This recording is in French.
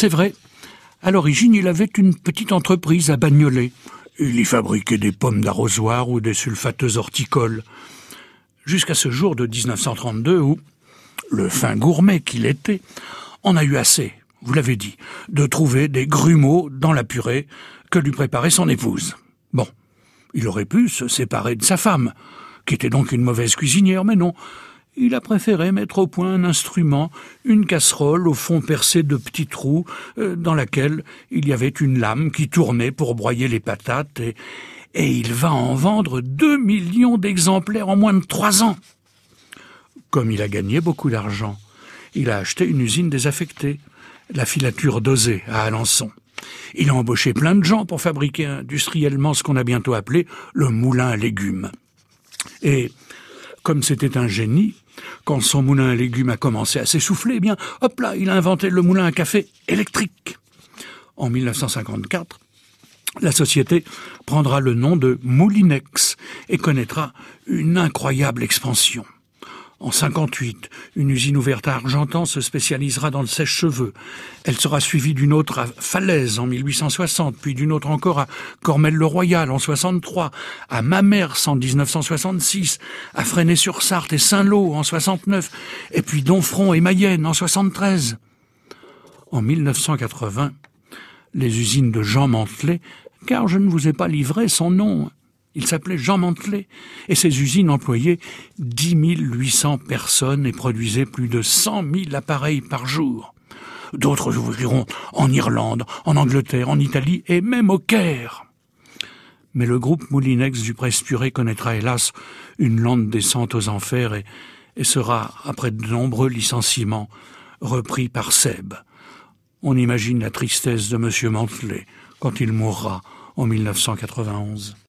C'est vrai. À l'origine, il avait une petite entreprise à Bagnolet. Il y fabriquait des pommes d'arrosoir ou des sulfateuses horticoles. Jusqu'à ce jour de 1932 où, le fin gourmet qu'il était, en a eu assez, vous l'avez dit, de trouver des grumeaux dans la purée que lui préparait son épouse. Bon, il aurait pu se séparer de sa femme, qui était donc une mauvaise cuisinière, mais non. Il a préféré mettre au point un instrument, une casserole au fond percé de petits trous, euh, dans laquelle il y avait une lame qui tournait pour broyer les patates, et, et il va en vendre deux millions d'exemplaires en moins de trois ans. Comme il a gagné beaucoup d'argent, il a acheté une usine désaffectée, la filature dosée à Alençon. Il a embauché plein de gens pour fabriquer industriellement ce qu'on a bientôt appelé le moulin à légumes. Et comme c'était un génie, quand son moulin à légumes a commencé à s'essouffler, eh bien, hop là, il a inventé le moulin à café électrique. En 1954, la société prendra le nom de Moulinex et connaîtra une incroyable expansion. En 58, une usine ouverte à Argentan se spécialisera dans le sèche-cheveux. Elle sera suivie d'une autre à Falaise en 1860, puis d'une autre encore à Cormel-le-Royal en 63, à Mamers en 1966, à Fresnay-sur-Sarthe et Saint-Lô en 69, et puis Donfront et Mayenne en 73. En 1980, les usines de Jean Mantelet, car je ne vous ai pas livré son nom, il s'appelait Jean Mantelet, et ses usines employaient 10 800 personnes et produisaient plus de 100 000 appareils par jour. D'autres ouvriront en Irlande, en Angleterre, en Italie et même au Caire. Mais le groupe Moulinex du Presse-Purée connaîtra hélas une lente descente aux enfers et, et sera, après de nombreux licenciements, repris par Seb. On imagine la tristesse de M. Mantelet quand il mourra en 1991.